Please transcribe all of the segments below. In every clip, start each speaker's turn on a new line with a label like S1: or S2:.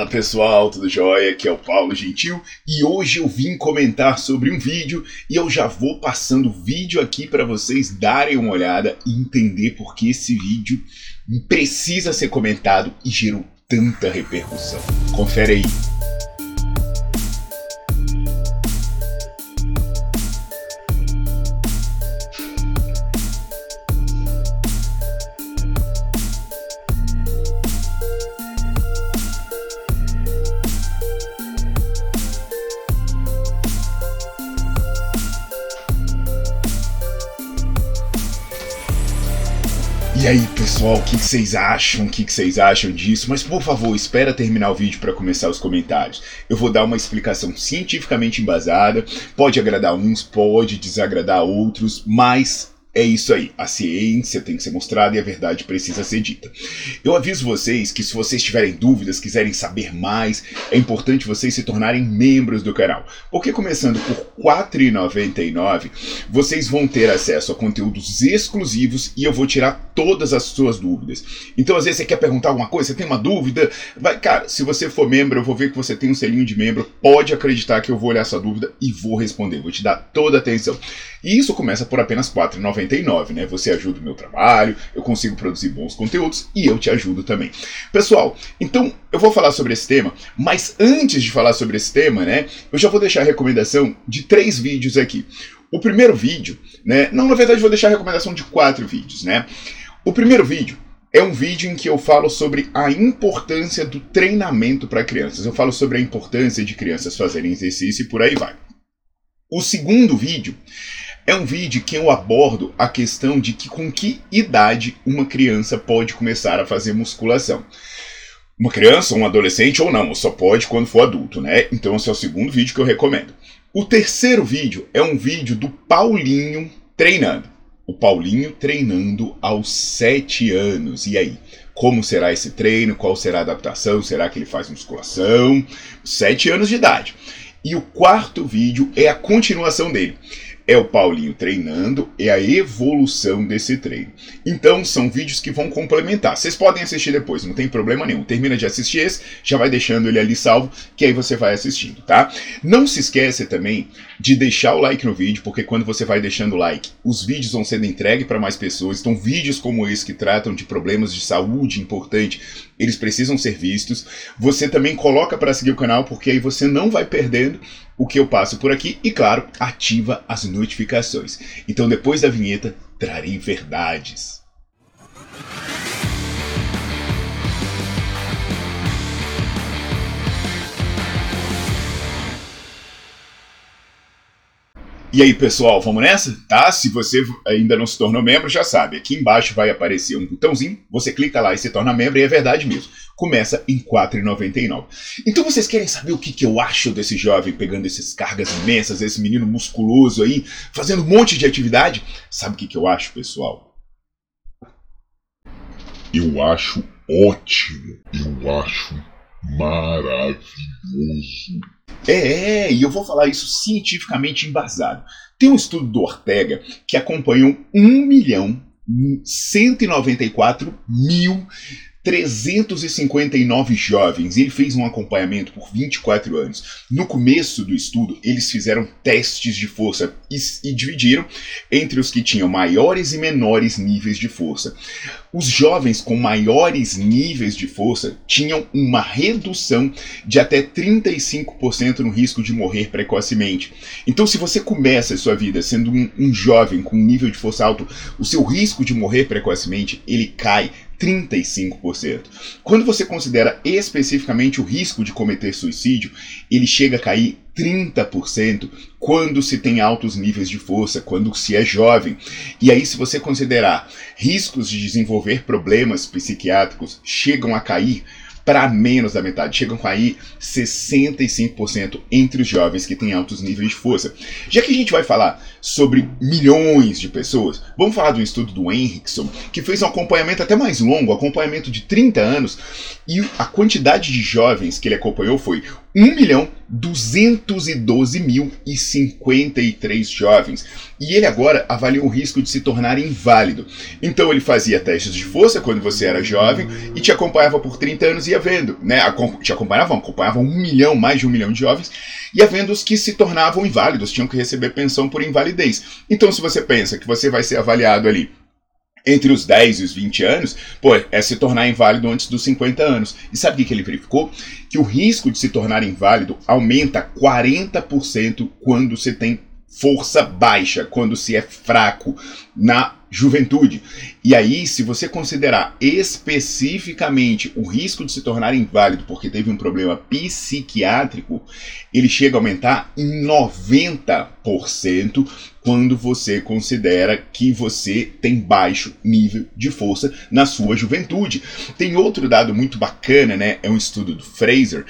S1: Fala pessoal, tudo jóia? Aqui é o Paulo Gentil e hoje eu vim comentar sobre um vídeo e eu já vou passando o vídeo aqui para vocês darem uma olhada e entender por que esse vídeo precisa ser comentado e gerou tanta repercussão. Confere aí. Pessoal, o que vocês acham? O que vocês acham disso? Mas por favor, espera terminar o vídeo para começar os comentários. Eu vou dar uma explicação cientificamente embasada. Pode agradar uns, pode desagradar outros, mas é isso aí, a ciência tem que ser mostrada e a verdade precisa ser dita. Eu aviso vocês que se vocês tiverem dúvidas, quiserem saber mais, é importante vocês se tornarem membros do canal. Porque começando por R$ 4,99, vocês vão ter acesso a conteúdos exclusivos e eu vou tirar todas as suas dúvidas. Então às vezes você quer perguntar alguma coisa, você tem uma dúvida, vai, cara, se você for membro, eu vou ver que você tem um selinho de membro, pode acreditar que eu vou olhar sua dúvida e vou responder, vou te dar toda a atenção. E isso começa por apenas R$ 4,99, né? Você ajuda o meu trabalho, eu consigo produzir bons conteúdos e eu te ajudo também. Pessoal, então eu vou falar sobre esse tema, mas antes de falar sobre esse tema, né, eu já vou deixar a recomendação de três vídeos aqui. O primeiro vídeo, né? Não, na verdade, vou deixar a recomendação de quatro vídeos, né? O primeiro vídeo é um vídeo em que eu falo sobre a importância do treinamento para crianças. Eu falo sobre a importância de crianças fazerem exercício e por aí vai. O segundo vídeo é um vídeo que eu abordo a questão de que com que idade uma criança pode começar a fazer musculação. Uma criança, um adolescente ou não, só pode quando for adulto, né? Então esse é o segundo vídeo que eu recomendo. O terceiro vídeo é um vídeo do Paulinho treinando. O Paulinho treinando aos 7 anos. E aí? Como será esse treino? Qual será a adaptação? Será que ele faz musculação? 7 anos de idade. E o quarto vídeo é a continuação dele é o Paulinho treinando, é a evolução desse treino. Então são vídeos que vão complementar. Vocês podem assistir depois, não tem problema nenhum. Termina de assistir esse, já vai deixando ele ali salvo, que aí você vai assistindo, tá? Não se esqueça também de deixar o like no vídeo, porque quando você vai deixando o like, os vídeos vão sendo entregues para mais pessoas. Então vídeos como esse que tratam de problemas de saúde importante, eles precisam ser vistos. Você também coloca para seguir o canal, porque aí você não vai perdendo o que eu passo por aqui e, claro, ativa as notificações. Então, depois da vinheta, trarei verdades. E aí, pessoal, vamos nessa? Tá? Se você ainda não se tornou membro, já sabe, aqui embaixo vai aparecer um botãozinho, você clica lá e se torna membro, e é verdade mesmo começa em R$ 4,99. Então vocês querem saber o que, que eu acho desse jovem pegando essas cargas imensas, esse menino musculoso aí, fazendo um monte de atividade? Sabe o que, que eu acho, pessoal?
S2: Eu acho ótimo. Eu acho maravilhoso.
S1: É, e eu vou falar isso cientificamente embasado. Tem um estudo do Ortega que acompanhou 1 milhão 194 mil 359 jovens. Ele fez um acompanhamento por 24 anos. No começo do estudo, eles fizeram testes de força e, e, dividiram entre os que tinham maiores e menores níveis de força. os jovens com maiores níveis de força tinham uma redução de até 35% no risco de morrer precocemente. Então, se você começa a sua vida sendo um, um jovem com um nível de força alto, o seu risco de morrer precocemente ele cai 35%. Quando você considera especificamente o risco de cometer suicídio, ele chega a cair 30% quando se tem altos níveis de força, quando se é jovem. E aí, se você considerar riscos de desenvolver problemas psiquiátricos, chegam a cair para menos da metade, chegam a cair 65% entre os jovens que têm altos níveis de força. Já que a gente vai falar sobre milhões de pessoas, vamos falar do estudo do Henrickson, que fez um acompanhamento até mais longo, acompanhamento de 30 anos, e a quantidade de jovens que ele acompanhou foi 1 milhão 212 mil e 53 jovens. E ele agora avalia o risco de se tornar inválido. Então ele fazia testes de força quando você era jovem e te acompanhava por 30 anos e ia vendo, né? Te acompanhavam, acompanhavam um milhão, mais de um milhão de jovens, ia vendo os que se tornavam inválidos, tinham que receber pensão por invalidez. Então se você pensa que você vai ser avaliado ali entre os 10 e os 20 anos, pô, é se tornar inválido antes dos 50 anos. E sabe o que ele verificou? Que o risco de se tornar inválido aumenta 40% quando você tem força baixa, quando se é fraco na juventude. E aí, se você considerar especificamente o risco de se tornar inválido porque teve um problema psiquiátrico, ele chega a aumentar em 90% quando você considera que você tem baixo nível de força na sua juventude. Tem outro dado muito bacana, né? É um estudo do Fraser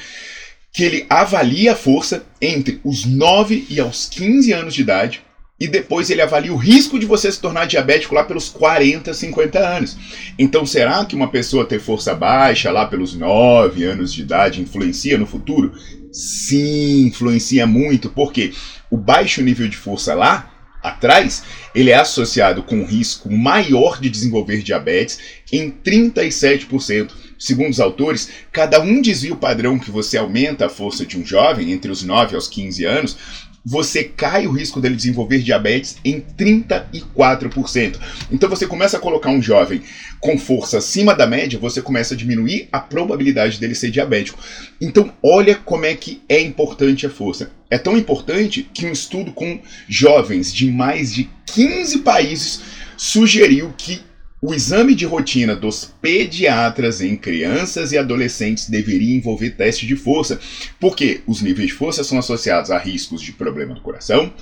S1: que ele avalia a força entre os 9 e aos 15 anos de idade e depois ele avalia o risco de você se tornar diabético lá pelos 40, 50 anos. Então, será que uma pessoa ter força baixa lá pelos 9 anos de idade influencia no futuro? Sim, influencia muito, porque o baixo nível de força lá atrás, ele é associado com risco maior de desenvolver diabetes em 37%. Segundo os autores, cada um desvio padrão que você aumenta a força de um jovem entre os 9 aos 15 anos, você cai o risco dele desenvolver diabetes em 34%. Então você começa a colocar um jovem com força acima da média, você começa a diminuir a probabilidade dele ser diabético. Então olha como é que é importante a força. É tão importante que um estudo com jovens de mais de 15 países sugeriu que o exame de rotina dos pediatras em crianças e adolescentes deveria envolver teste de força, porque os níveis de força são associados a riscos de problema do coração,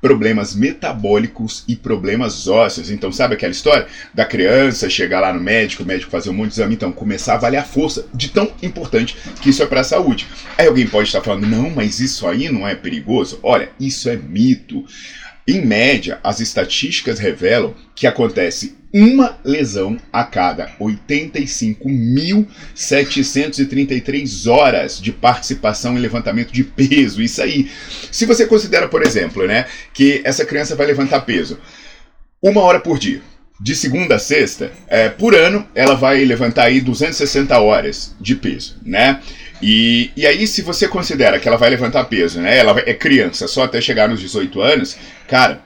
S1: problemas metabólicos e problemas ósseos. Então, sabe aquela história da criança chegar lá no médico, o médico fazer um monte de exame, então começar a avaliar a força, de tão importante que isso é para a saúde. Aí alguém pode estar falando, não, mas isso aí não é perigoso? Olha, isso é mito. Em média, as estatísticas revelam que acontece uma lesão a cada 85.733 horas de participação em levantamento de peso. Isso aí. Se você considera, por exemplo, né, que essa criança vai levantar peso uma hora por dia, de segunda a sexta, é, por ano, ela vai levantar aí 260 horas de peso, né? E, e aí, se você considera que ela vai levantar peso, né? Ela é criança só até chegar nos 18 anos, cara,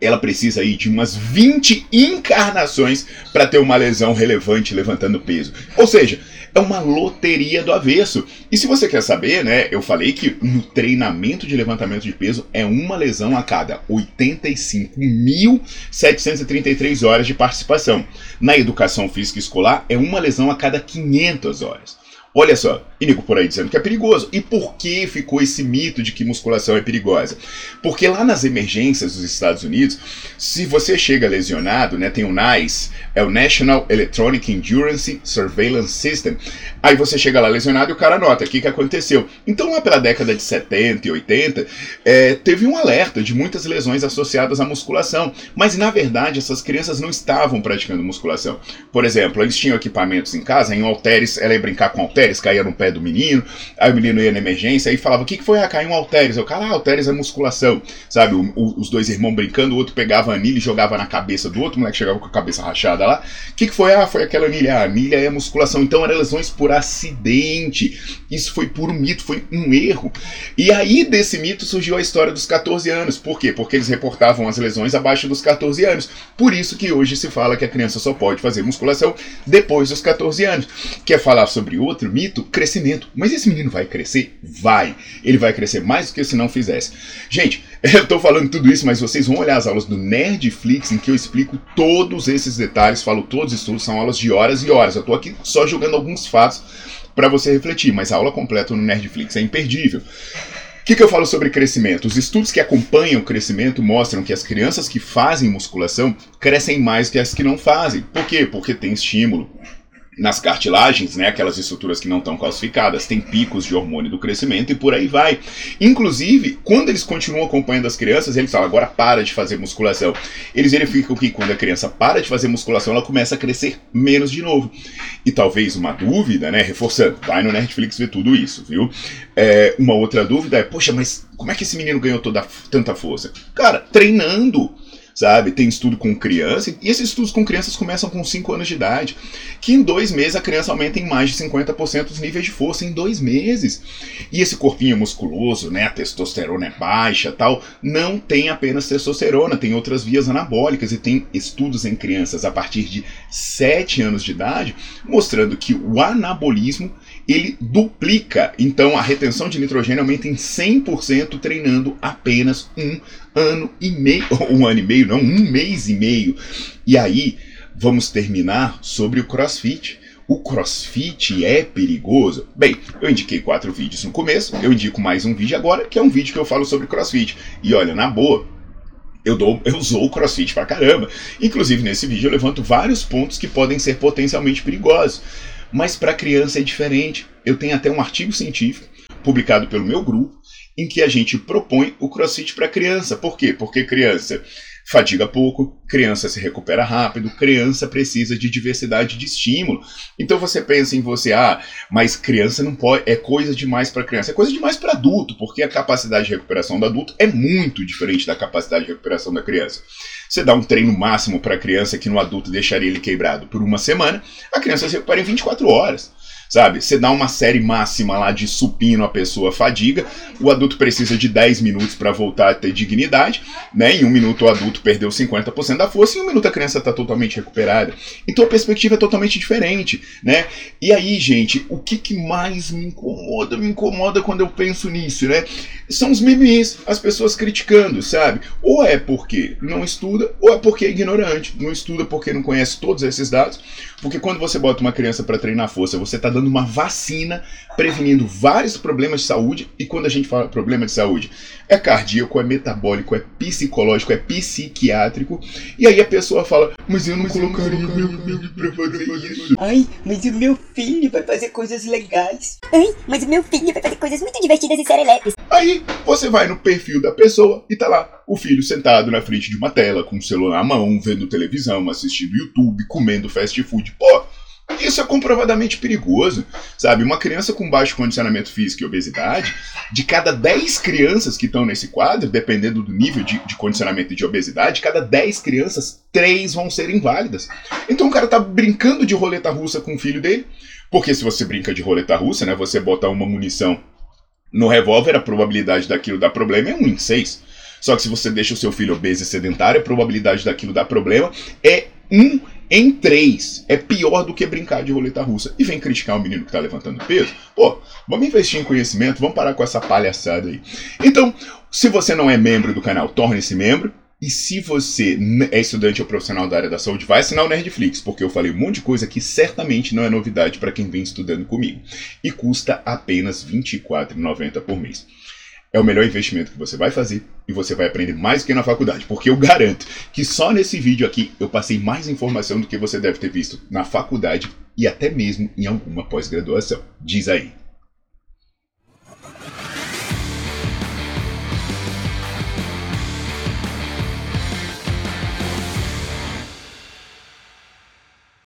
S1: ela precisa aí de umas 20 encarnações para ter uma lesão relevante levantando peso. Ou seja, é uma loteria do avesso. E se você quer saber, né, eu falei que no treinamento de levantamento de peso é uma lesão a cada 85.733 horas de participação. Na educação física escolar é uma lesão a cada 500 horas. Olha só, nego por aí dizendo que é perigoso. E por que ficou esse mito de que musculação é perigosa? Porque lá nas emergências dos Estados Unidos, se você chega lesionado, né, tem o NICE, é o National Electronic Endurance Surveillance System. Aí você chega lá lesionado e o cara nota o que, que aconteceu. Então lá pela década de 70 e 80, é, teve um alerta de muitas lesões associadas à musculação. Mas na verdade essas crianças não estavam praticando musculação. Por exemplo, eles tinham equipamentos em casa, em halteres, ela ia brincar com halteres, halteres, caía no pé do menino, aí o menino ia na emergência, aí falava, o que, que foi? Ah, caiu um halteres. Eu, cara, ah, halteres é musculação, sabe? O, o, os dois irmãos brincando, o outro pegava a anilha e jogava na cabeça do outro, o moleque chegava com a cabeça rachada lá. O que, que foi? Ah, foi aquela anilha. Ah, anilha é musculação. Então eram lesões por acidente. Isso foi puro mito, foi um erro. E aí desse mito surgiu a história dos 14 anos. Por quê? Porque eles reportavam as lesões abaixo dos 14 anos. Por isso que hoje se fala que a criança só pode fazer musculação depois dos 14 anos. Quer falar sobre outro mito? Crescimento. Mas esse menino vai crescer? Vai. Ele vai crescer mais do que se não fizesse. Gente, eu tô falando tudo isso, mas vocês vão olhar as aulas do Nerdflix em que eu explico todos esses detalhes, falo todos os estudos, são aulas de horas e horas. Eu tô aqui só jogando alguns fatos para você refletir, mas a aula completa no Nerdflix é imperdível. O que, que eu falo sobre crescimento? Os estudos que acompanham o crescimento mostram que as crianças que fazem musculação crescem mais que as que não fazem. Por quê? Porque tem estímulo nas cartilagens, né, aquelas estruturas que não estão calcificadas, tem picos de hormônio do crescimento e por aí vai. Inclusive, quando eles continuam acompanhando as crianças, eles falam, agora para de fazer musculação. Eles verificam que quando a criança para de fazer musculação, ela começa a crescer menos de novo. E talvez uma dúvida, né, reforçando, vai no Netflix ver tudo isso, viu? É, uma outra dúvida é, poxa, mas como é que esse menino ganhou toda, tanta força? Cara, treinando sabe? Tem estudo com criança, e esses estudos com crianças começam com 5 anos de idade, que em dois meses a criança aumenta em mais de 50% os níveis de força em dois meses. E esse corpinho musculoso, né, a testosterona é baixa tal, não tem apenas testosterona, tem outras vias anabólicas, e tem estudos em crianças a partir de 7 anos de idade, mostrando que o anabolismo ele duplica. Então a retenção de nitrogênio aumenta em 100% treinando apenas um ano e meio, um ano e meio, não, um mês e meio. E aí vamos terminar sobre o CrossFit. O crossfit é perigoso? Bem, eu indiquei quatro vídeos no começo, eu indico mais um vídeo agora, que é um vídeo que eu falo sobre crossfit. E olha, na boa, eu, dou, eu usou o crossfit pra caramba. Inclusive, nesse vídeo eu levanto vários pontos que podem ser potencialmente perigosos. Mas para criança é diferente. Eu tenho até um artigo científico publicado pelo meu grupo em que a gente propõe o crossfit para criança. Por quê? Porque criança fadiga pouco, criança se recupera rápido, criança precisa de diversidade de estímulo. Então você pensa em você, ah, mas criança não pode, é coisa demais para criança, é coisa demais para adulto, porque a capacidade de recuperação do adulto é muito diferente da capacidade de recuperação da criança. Você dá um treino máximo para a criança que no adulto deixaria ele quebrado por uma semana, a criança se recupera em 24 horas sabe? Você dá uma série máxima lá de supino, a pessoa fadiga, o adulto precisa de 10 minutos para voltar a ter dignidade, né? Em um minuto o adulto perdeu 50% da força, em um minuto a criança está totalmente recuperada. Então a perspectiva é totalmente diferente, né? E aí, gente, o que, que mais me incomoda? Me incomoda quando eu penso nisso, né? São os memes, as pessoas criticando, sabe? Ou é porque não estuda, ou é porque é ignorante. Não estuda porque não conhece todos esses dados. Porque quando você bota uma criança para treinar força, você está dando uma vacina prevenindo vários problemas de saúde. E quando a gente fala problema de saúde, é cardíaco, é metabólico, é psicológico, é psiquiátrico. E aí a pessoa fala: Mas eu não mas colocaria eu não meu filho pra fazer isso.
S3: Ai, mas o meu filho vai fazer coisas legais. Ai, mas o meu filho vai fazer coisas muito divertidas e serelepes.
S1: Aí você vai no perfil da pessoa e tá lá o filho sentado na frente de uma tela, com o celular na mão, vendo televisão, assistindo YouTube, comendo fast food. Pô, isso é comprovadamente perigoso, sabe? Uma criança com baixo condicionamento físico e obesidade, de cada 10 crianças que estão nesse quadro, dependendo do nível de, de condicionamento e de obesidade, cada 10 crianças, 3 vão ser inválidas. Então o cara tá brincando de roleta russa com o filho dele, porque se você brinca de roleta russa, né, você bota uma munição no revólver, a probabilidade daquilo dar problema é 1 em 6. Só que se você deixa o seu filho obeso e sedentário, a probabilidade daquilo dar problema é 1 em 3. É pior do que brincar de roleta russa. E vem criticar o menino que está levantando peso? Pô, vamos investir em conhecimento, vamos parar com essa palhaçada aí. Então, se você não é membro do canal, torne-se membro. E se você é estudante ou profissional da área da saúde, vai assinar o Nerdflix, porque eu falei um monte de coisa que certamente não é novidade para quem vem estudando comigo. E custa apenas R$ 24,90 por mês. É o melhor investimento que você vai fazer e você vai aprender mais do que na faculdade, porque eu garanto que só nesse vídeo aqui eu passei mais informação do que você deve ter visto na faculdade e até mesmo em alguma pós-graduação. Diz aí.